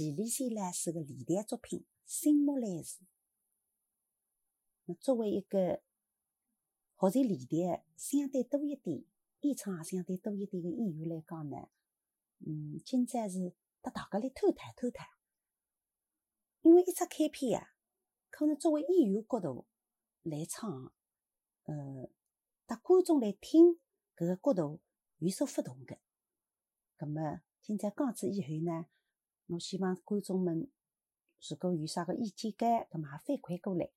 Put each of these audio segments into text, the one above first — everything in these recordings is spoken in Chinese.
徐丽仙老师个历代作品《新木兰辞》。那作为一个学习历代相对多一点、演唱也相对多一点个演员来讲呢，嗯，今朝是搭大家来偷谈偷谈。因为一只开篇啊，可能作为演员角度来唱，呃，搭观众来听搿个角度有所不同个。葛末今朝讲子以后呢，我希望观众们如果有啥个意见间，葛末也反馈过来。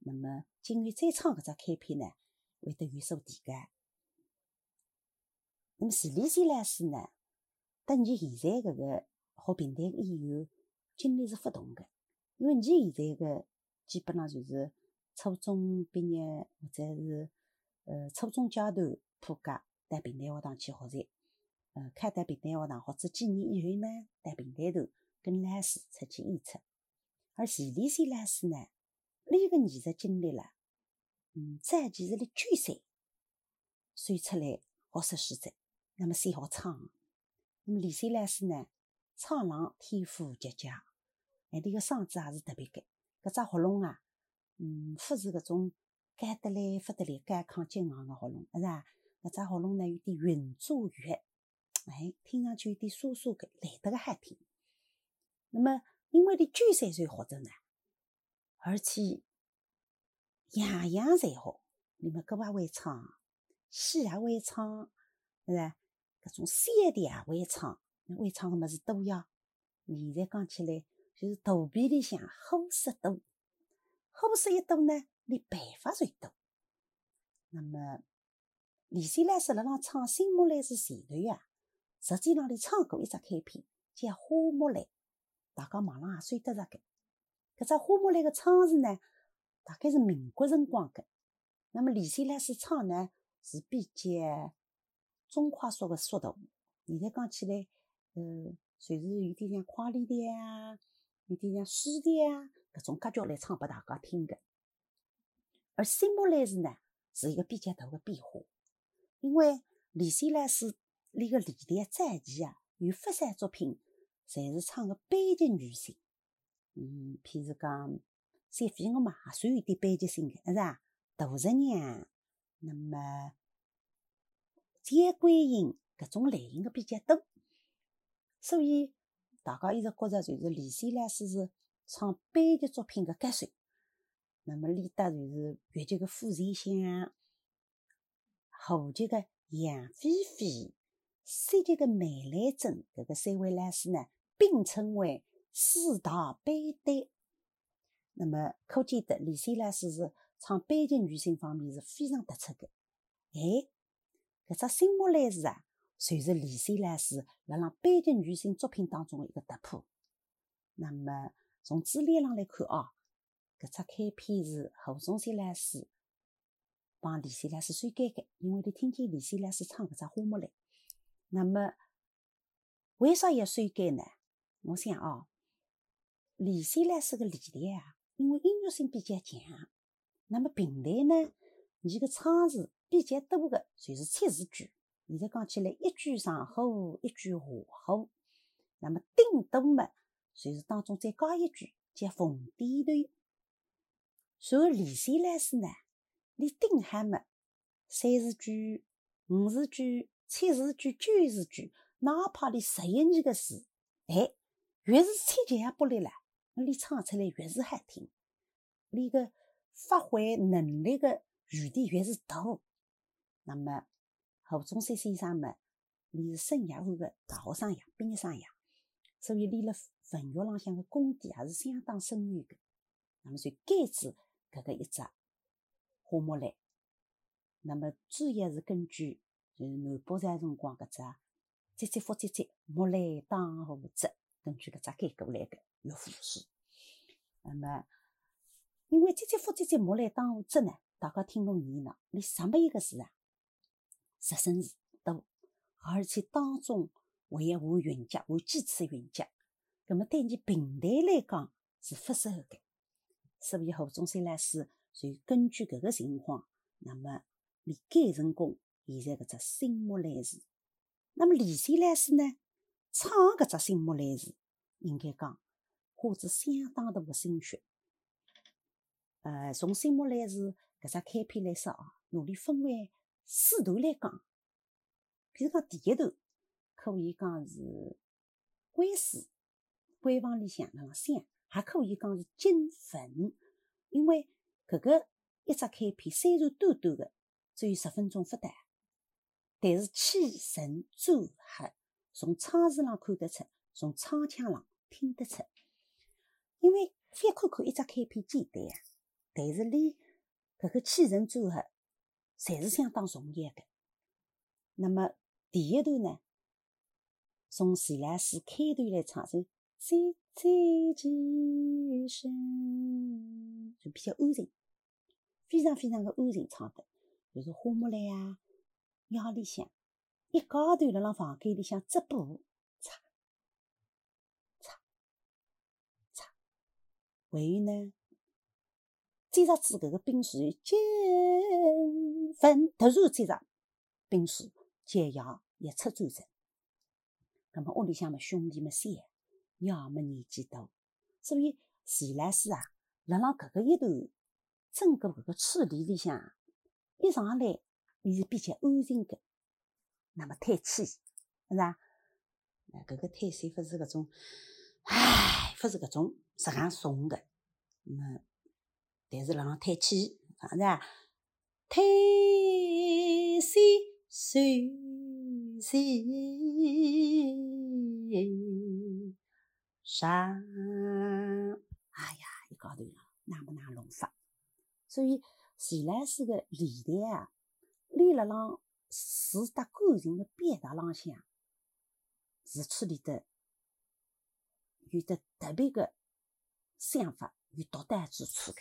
那么今后再唱搿只开篇呢，会得有所提个。那么徐丽仙老师呢，搭你现在搿个学平台个演员经历是勿同个。因为你现在个基本上就是初中毕业或者是呃初中阶段普教到平台学堂去学习，呃开到平台学堂或者几年以后呢，在平台头跟老师出去演出。而徐丽仙老师呢，伊个艺术经历了，嗯，早期是辣九岁，选出来学识戏者，那么先学唱。那么李仙老师呢，唱朗天赋极佳。伊个嗓子也是特别干，搿只喉咙啊，嗯，不是搿种干得来、不得来、干亢激昂个喉咙，是伐？搿只喉咙呢，有点匀浊悦，哎，听上去有点沙沙个，来得个好听。那么，因为你九岁岁学着呢，而且样样侪好，你们歌也会唱，戏也会唱，是伐？搿种山地也会唱，会唱个物事多呀。现在讲起来。就是肚皮里向火色多，火色一多呢，你办法就多。那么李仙老师辣辣唱《新木兰》是前头呀，实际上里唱过一只开篇叫《花木兰》，大家网上也算得着个。搿只《花木兰》个唱词呢，大概是民国辰光个。那么李仙老师唱呢，是比较中快速个速度。现在讲起来，呃，算是有点像快里的啊。有点像诗的啊，搿种格局来唱拨大家听个。而新木兰词呢，是一个比较大的变化，因为李仙老师那个历代早期啊，有不少作品，侪是唱个悲剧女性。嗯，譬如讲《三飞鹅》嘛，也算有点悲剧性个，是伐？杜十娘，那么姜桂英搿种类型个比较多，所以。大家一直觉着就是李仙老师是唱悲剧作品的歌手，那么李达就是越剧的傅前香，后剧的杨飞飞，三剧的梅兰珍，搿个三位老师呢并称为四大悲旦。那么可见得李仙老师是唱悲剧女性方面是非常突出的。哎，搿只新木兰是啊。算是李仙老师辣辣悲剧女性作品当中的一个突破。那么从资料上来看哦，搿只开篇是何宗宪老师帮李仙老师修改的，因为你听见李仙老师唱搿只花木兰。那么为啥要修改呢？我想哦，李仙老师个历代啊，因为音乐性比较强，那么平台呢，伊个唱词比较多的就是七字句。现在讲起来，一句上火，一句下火，那么顶多嘛，就是当中再加一句叫逢点头。随后李仙老师呢，你顶还没，三字句、五字句、七字句、九字句，哪怕你十一年个字，哎，越是千强也不离了，那你唱出来越是好听，你个发挥能力个余地越是大，那么。何宗宪先生嘛，你是生涯后的大学生呀、毕业生呀，所以你辣文学浪向的功底也是相当深远的。那么就改制搿个一只花木兰，那么主要是根据就是南北朝辰光搿只“唧唧复唧唧，木兰当户织”，根据搿只改过来的乐府诗。那么因为“唧唧复唧唧，木兰当户织”呢，大家听过耳呢，你什么一个字啊？十声字多，而且当中还要画韵脚，画几次韵脚，葛么对你平台来讲是不适合的。所以胡宗宪老师就根据搿个情况，那么你改成功现在搿只新木兰词。那么李仙老师呢，唱搿只新木兰词，应该讲花着相当大个心血。呃，从新莫来时搿只开篇来说哦，努力分为四段来讲。比如讲第一段，可以讲是归书，闺房里向那个想，还可以讲是金粉，因为搿个一只开篇虽然短短的，只有十分钟不到，但是气沉转合，从窗子上看得出，从窗腔上听得出，因为翻看看一只开篇简单啊。但是，连搿个起承转合，侪是相当重要的。那么第一段呢，从自来水开头来唱，就最最几声，就比较安静，非常非常的安静唱的，就是花木兰啊，庙里向一高头辣辣房间里向织布，擦擦擦，还有呢。再着子搿个兵书金粉，突然再着兵书解药一出战争。那么屋里向么兄弟们三，要么年纪大，所以自来水啊，辣辣搿个一段整个搿个处理里向一上来，伊是比较安静的。那么叹气，是吧？那搿个叹气勿是搿种，唉，勿是搿种质量重的，那。但是，浪叹气，反正叹息岁岁上，哎呀，一高头了，哪不哪弄法？所以，自来水个离台啊，立辣浪水搭感情的表达浪向，是处理的有的特别的想法与独特之处的。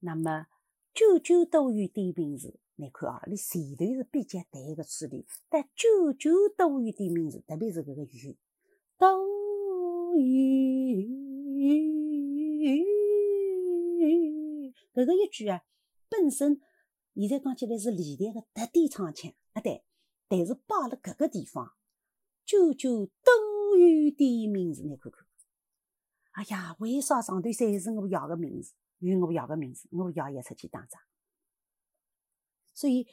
那么，九九多余点名字，你看啊，你前头是比较淡个处理，但九九多余点名字，特别是搿个余，多余，搿个一句啊，本身现在讲起来是李代个特地唱腔，啊对，但是摆了搿个地方，久久都有点名字，你看看，哎呀，为啥上头侪是我要个名字？与我要个名字，我要也出去打仗。所以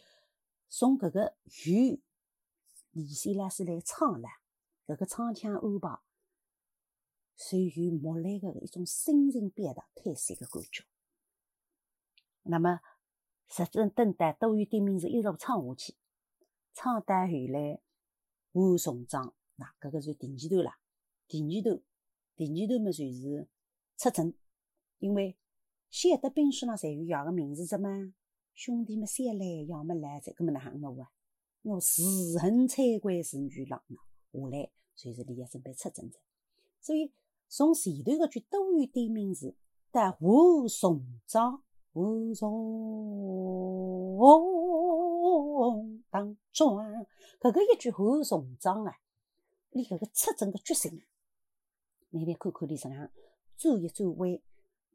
从搿个与李先老师来唱了，搿个唱腔安排，属于木兰的一种心情表达、特色的感觉。那么，实正等待多余的名字一路唱下去，唱到后来万重章，那搿个是第二段了。第二段，第二段么就是出征，因为。晓得兵书上侪有要个名字的嘛？兄弟们三来，要么来，这个么哪喊我啊？我自恨才归是女郎，下来就是你要准备出征的。所以从前头个句多余点名字到武松章，武松当庄，搿个一句武松章啊，你搿个出征个决心，你来看看你身上转一转弯。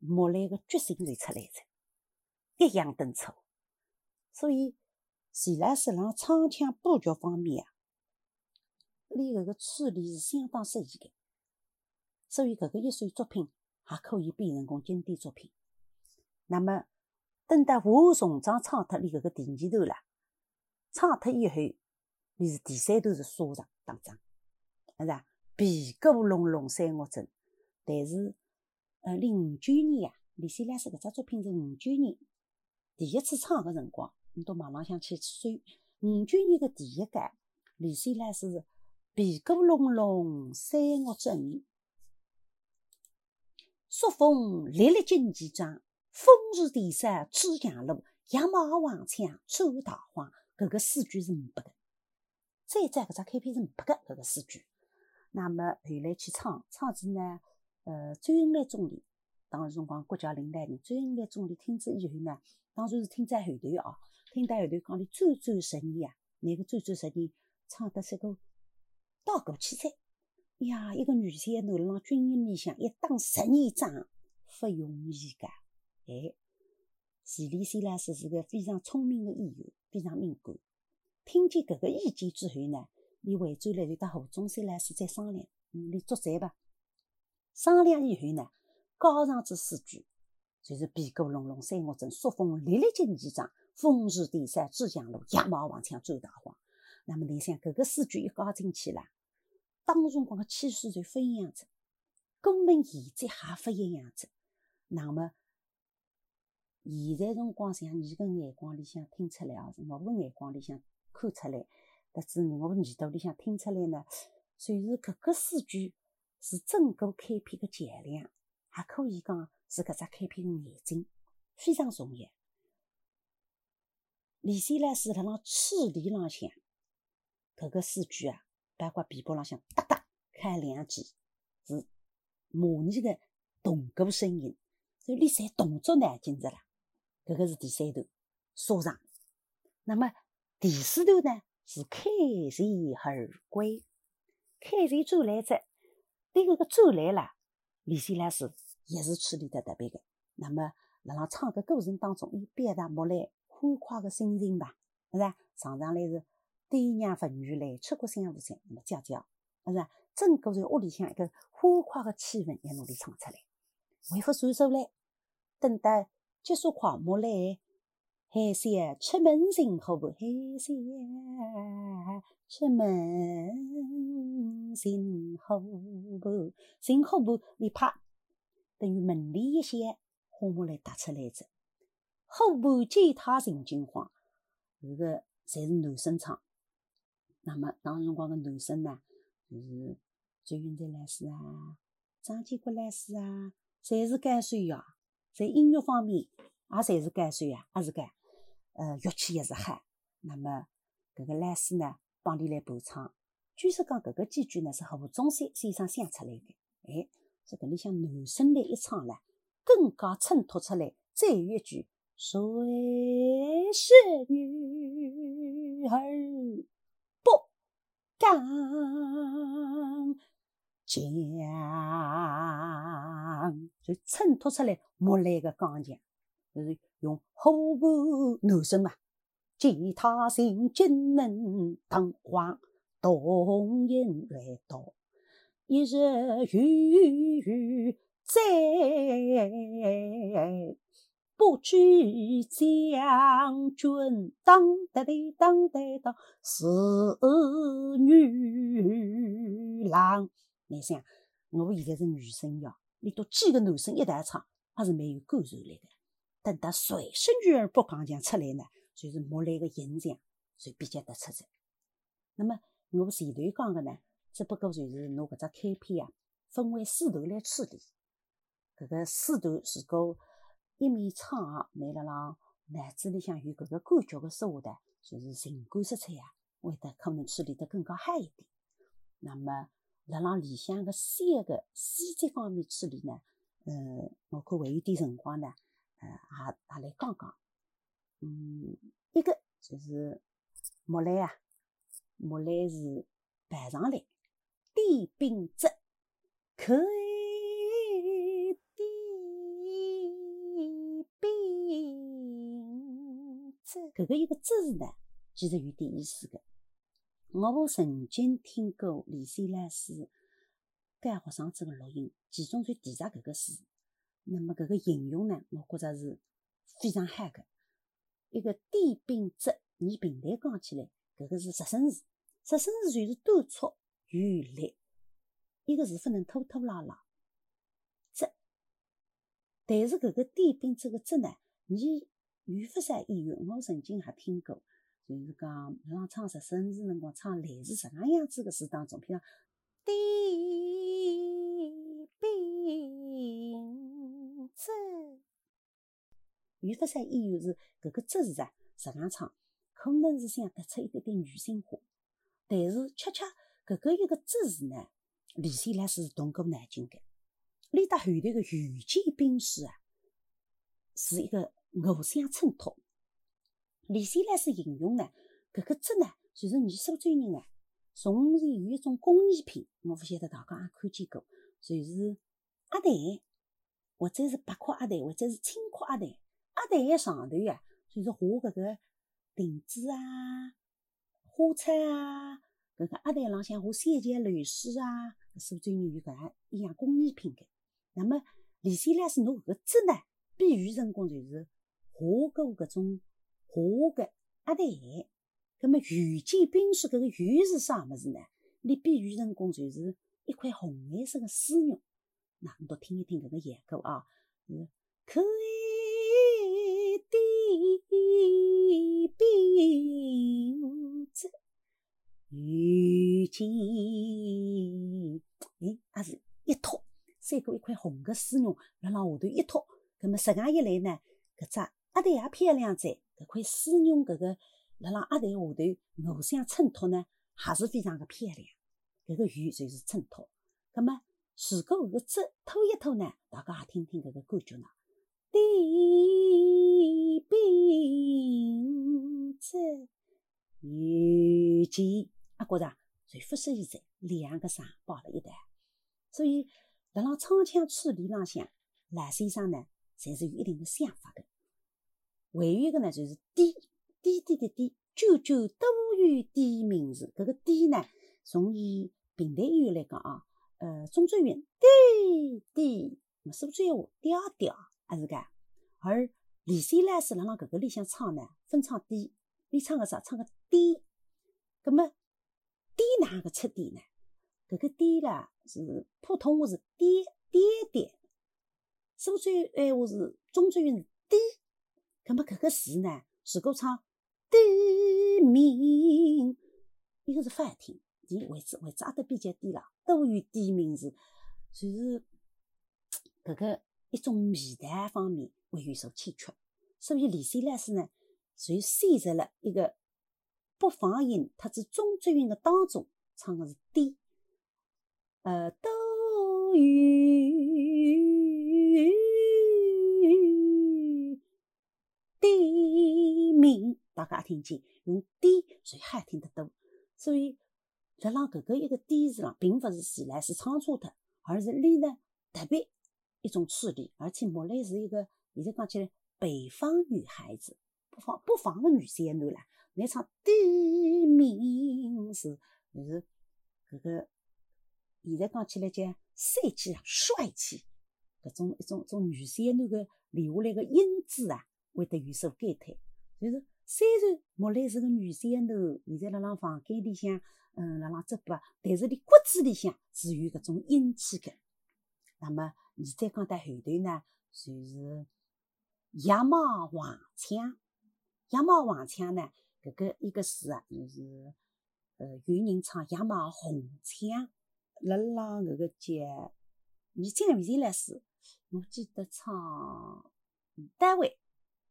木兰个决心就出来着，一样登出。所以，自来水浪唱腔布局方面啊，你搿个处理是相当适宜的。所以，搿个一首作品还可以变成功经典作品。那么，等到我重装唱脱你搿个第二段了，唱脱以后，你是第三段是沙场打仗，是吧？皮鼓隆隆三月阵，但是。呃，零五九年呀，李先拉斯搿只作品是五九年第一次唱个辰光，你到网浪向去搜。五九年个第一届，李先拉是皮鼓隆隆三月正，朔风历历旌旗装，风如电闪出阳路，羊毛黄枪出桃花。搿个诗句是五百个，再再搿只开篇是五百个搿个诗句。那么后来去唱，唱子呢？呃，周恩来总理当时辰光国家领导人，周恩来总理听之以后呢，当然是听在后头哦，听在后头讲的转转十年啊，那个转转十年唱得是个道过气哉呀！一个女婿拿辣军营里向一打十年仗，不容易噶。哎，徐立新老师是个非常聪明的演员，非常敏感。听见搿个意见之后呢，伊回转来就跟胡宗宪老师再商量，嗯，你作战吧。商量以后呢，高上之诗句，就是“碧谷隆隆三月正，朔风历历金旗张。风驰电闪至江路，野马黄枪走大荒。”那么你想，搿个诗句一加进去了，当辰光个气势就不一样子，根本现在还不一样子。那么现在辰光，像你个眼光里向听出来哦，我个眼光里向看出来，得知我耳朵里向听出来呢，就是搿个诗句是整个开篇个桥梁，还可以讲是搿只开篇个眼睛，非常重要。李斯呢是辣辣赤地浪向。搿个诗句啊，包括皮包浪向哒哒开两记，是模拟个动鼓声音，所以练习动作呢，紧着啦。搿个是第三段，沙场。那么第四段呢，是开船而归。开船走来者，对搿个走来啦，李先老师也是处理得特别的。那么辣辣唱个过程当中，以表达木兰欢快的心情吧，是吧？常常来是。爹娘妇女来，吃过香无香？那么叫叫，是吧？整个在屋里向一个欢快的气氛，要努力唱出来。回复传首来，等到结束快幕来，海山出门寻好不？海山出门寻好不？寻好不？你怕等于门里一响，花木兰打出来着。后不见他人惊慌，这个才是男生唱。那么当辰光个男生呢，就是周云在来世啊，张建国来世啊，侪是干脆呀，在音乐方面也侪是干脆呀，也是干，呃，乐器也是好。那么搿个来世呢，帮你来伴唱。据说讲搿个几句呢是胡宗山先生想出来的，哎，这搿里向男生来一唱呢，更加衬托出来。再有一句，谁是女儿不？刚将，就衬托出来木兰的刚强，就是用虎步男声嘛，其他声金能当皇，动音来到，一日雨雨在。不知将军当得的当得到是女郎。你想，我现在是女生呀，你都几个男生一台唱，还是蛮有感受力的。等到谁是女儿不刚强出来呢？就是木兰的形象就比较突出的。那么我前头讲的呢，只不过就是拿搿只开篇啊，分为四段来处理。搿个四段如果一面唱，拿辣辣脑子里向有搿个感觉个说话的，就是情感色彩啊，会得可能处理得更加好一点。那么辣辣里向个三个细节方面处理呢，呃，我看还有点辰光呢，呃，也也来讲讲。嗯，一个就是木兰啊，木兰是排上来，点兵之可以。搿个一个“字”呢，其实有点意思的。我曾经听过李三老师教学生子个录音，其中就提着搿个字。那么搿个形容呢，我觉着是非常好的。一个点兵之，你平台讲起来，搿个是实声字，实声字就是短促有力，一个字不能拖拖拉拉。之，但是搿个点兵这个之呢，你。语法上意蕴，我曾经也听过，就是讲，像唱十声词辰光，唱类似这样样子的词当中，譬如“点兵之”，语法上意蕴是搿个“之”字啊，这样唱，可能是想突出一点点女性化，但是恰恰搿个一个“之”字呢，李先来是动过脑筋的，连到后头个“御剑兵书”啊，是一个。互相衬托。李先来是形容呢，搿个字呢，就是你苏州人呢，从前有一种工艺品，我勿晓得大家也看见过，就是鸭蛋，或者是白壳鸭蛋，或者是青壳鸭蛋。鸭蛋个上头呀，就是画搿个亭子啊、花草啊，搿个鸭蛋浪向画三节流水啊，苏州人有搿样一样工艺品个。那么李斯拉是拿搿个字呢，比喻成功就是画个搿种画个阿黛。那么遇见冰雪搿个遇是啥物事呢？你比喻成功就是一块红颜色个丝绒。那侬都听一听搿个演歌啊，是可爱的冰雪遇见，哎，也是一托，三个一块红个丝绒辣辣下头一托，葛末实际一来呢，搿只阿黛也漂亮在，搿块丝绒搿个。辣辣阿台下头，互相衬托呢，还是非常的漂亮。搿个鱼就是衬托。葛末如果搿个纸拖一拖呢，大家也听听搿个感觉呢。地冰子遇见，啊，觉着随复数现在两个声抱了一段。所以辣辣唱腔处理浪向，赖先生呢，侪是有一定的想法的。还有一个呢，就是低。滴滴的滴，九九多于滴名字。搿个滴呢，从伊平台语来讲啊，呃，中州韵滴滴，苏州话调调，还是搿。而李三呢是辣辣搿个里向唱呢，分唱低，你唱个啥？唱个低。葛末低哪个出低呢？搿个低啦是普通话是低低低，苏州闲话是中州韵是低。葛末搿个字呢，如果唱。地名，一个是发听，地位置位置压得比较低了，都有地名字，就是搿个一种味道方面会有所欠缺，所以李三老师呢，就选择了一个不放音，特指中足韵的当中唱的是低，呃，都有。大家也听见用低，所以还听得多。所以辣辣搿个一个低字上，并勿是自然是唱错的，而是你呢特别一种处理，而且莫来是一个现在讲起来北方女孩子，不方不放个女三男啦，来唱低名是是搿个现在讲起来叫帅气啊，帅气搿种一种种女三男个留下来个音质啊，会得有所改退，就是。虽然莫来是个女三头，现在辣辣房间里向，嗯，辣辣直播，但是你骨子里向是有搿种英气的。那么你再讲到后头呢，就是羊毛黄枪，羊毛黄枪呢，搿个一个是啊，就是呃有人唱羊毛红枪，辣辣搿个叫你讲未前来是，我记得唱单位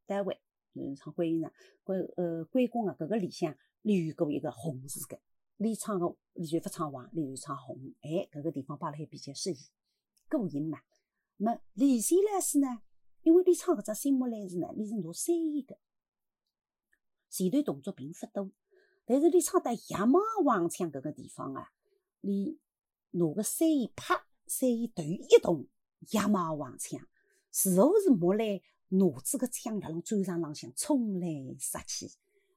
单位。嗯，唱关羽呢，关呃关公啊，搿个里向里有过一个红字个，你唱个你就勿唱黄，你就唱红，哎，搿个地方摆辣海比较适宜，过音嘛。那李三老师呢，因为你唱搿只新木来字呢，你是拿三音的，前段动作并勿多，但是你唱到野马黄腔搿个地方啊，你拿个三音啪，三音头一动，野马黄腔，似乎是木来。拿子个枪辣辣战场浪向冲来杀去，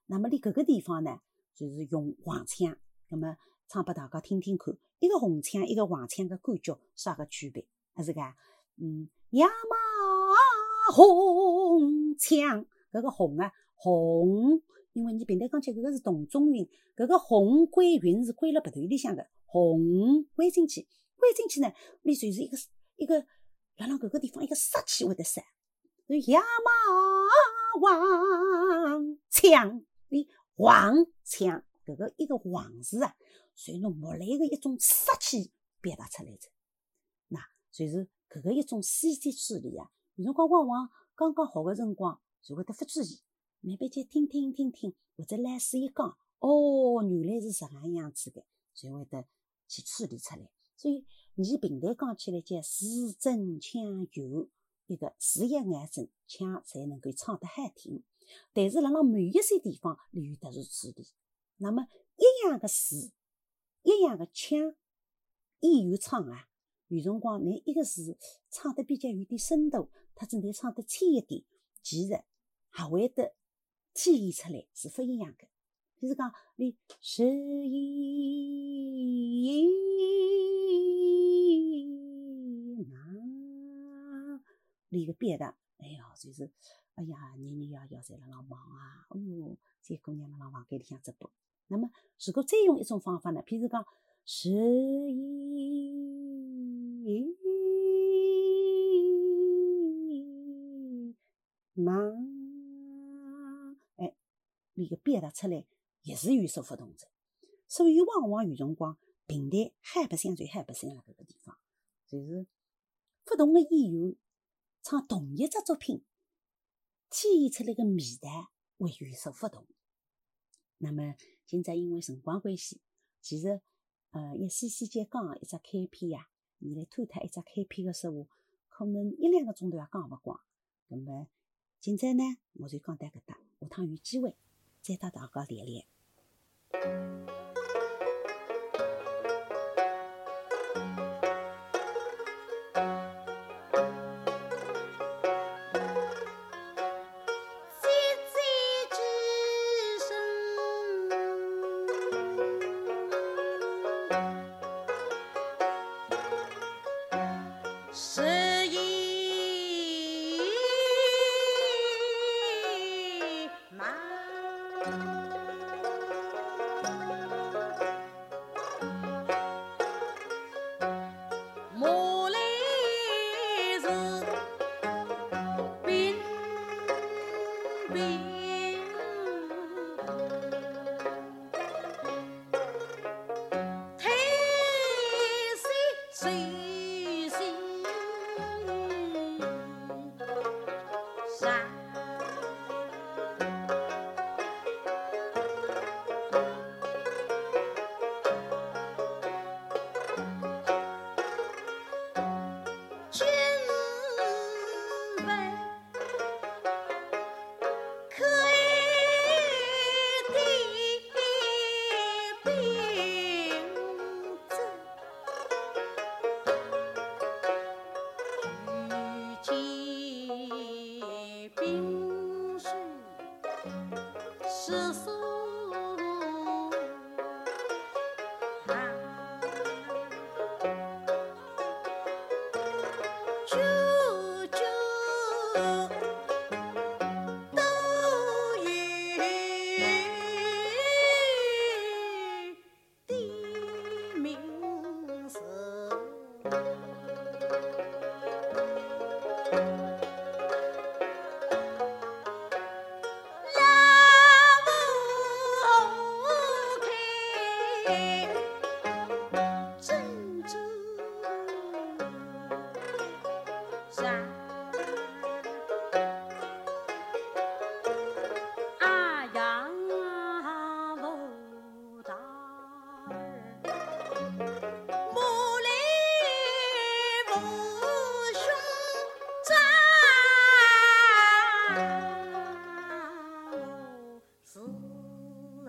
那么你搿个地方呢，就是用黄腔，那么唱拨大家听听看，一个红腔，一个黄腔个感觉啥个区别？还是个，嗯，亚马红枪，搿个红啊红，因为你平台讲起搿个是同中云，搿个红归云是归辣鼻头里向个，红归进去，归进去呢，你就是一个一个辣辣搿个地方一个杀气会得杀。亚马黄枪，你黄枪，搿个一个黄字啊，随侬木来个一种杀气表达出来着。那就是搿个一种细节处理啊。有辰光往往刚刚好个辰光，就会得不注意，慢慢就听听听听，或者老师一讲，哦，原来是这样样子的，就会得去处理出来。所以你平台讲起来叫字正腔圆。一个字一眼正，腔才能够唱得好听。但是辣辣某一些地方，你有特殊处理。那么一样的字，一样的腔，演员唱啊，有辰光你一个字唱得比较有点深度，他只能唱得轻一点，其实还会得体现出来是不一样的。就是讲，你是一那里个别的，哎呀，就是，哎呀，年年夜夜在辣浪忙啊，哦哟，再过年辣浪房间里向直播。那么，如果再用一种方法呢？譬如讲，十一忙。里个表达出来也是有所不同的，所以往往有辰光平台还不相传，海不相辣搿个地方，就是不同的演员唱同一只作品，体现出来个味道会有所不同。那么今朝因为辰光关系，其实呃一细细节讲一只开篇呀，你来探讨一只开篇个说话，可能一两个钟头也讲勿光。那么今朝呢，我就讲到搿搭，下趟有机会。再到祷告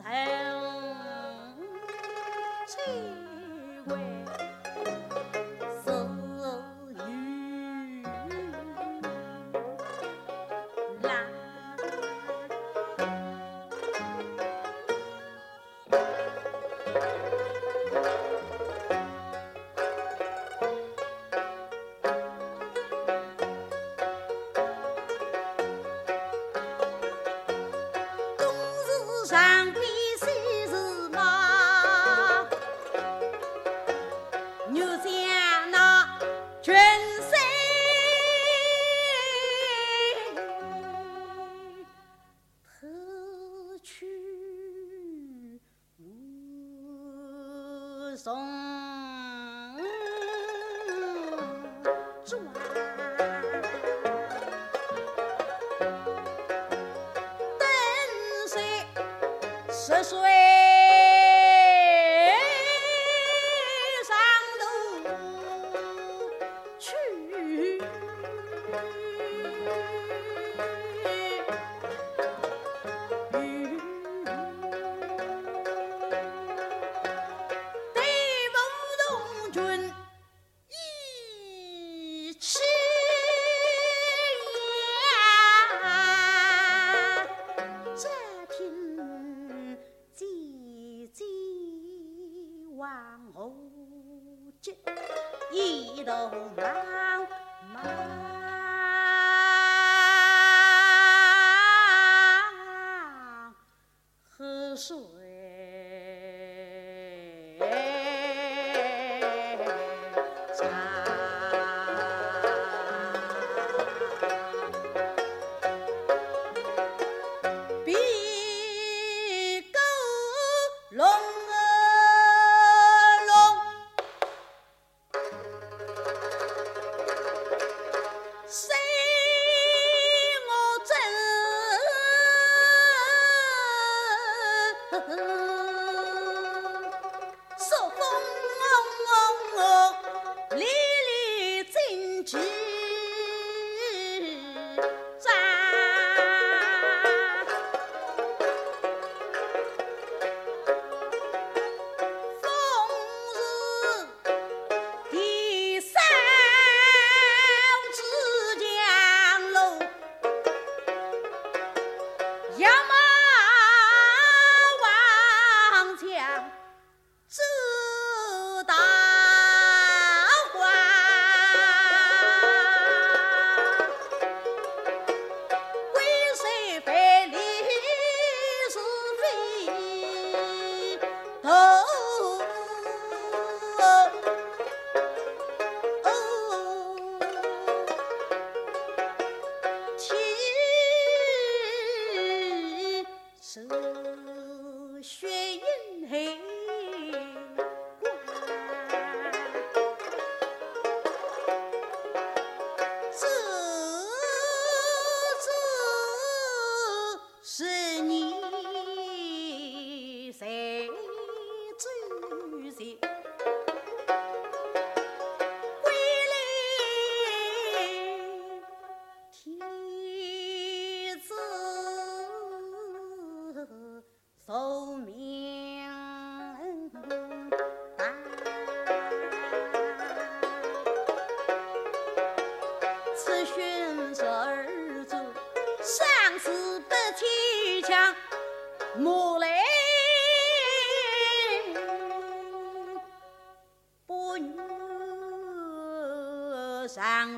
恨几回？Sou.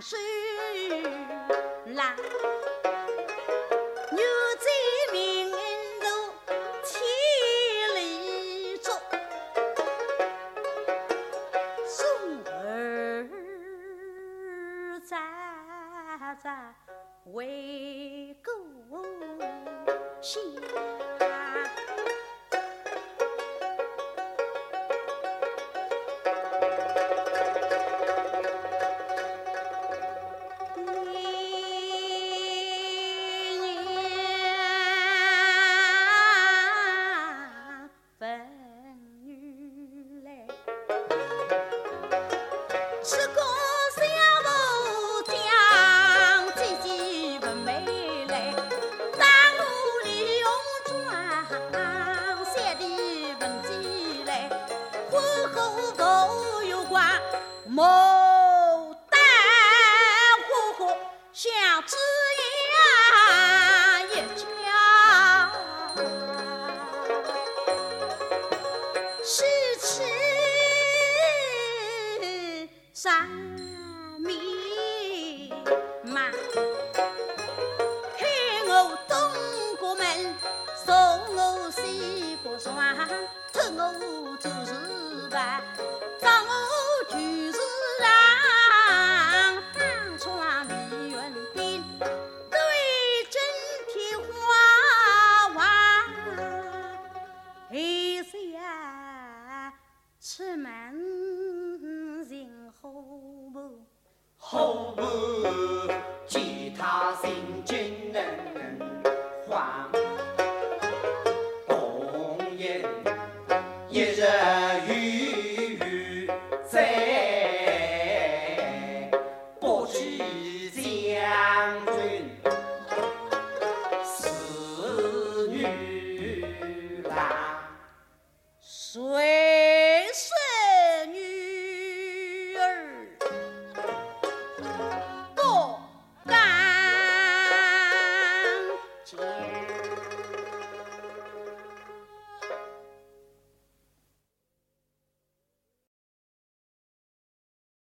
连连。失控。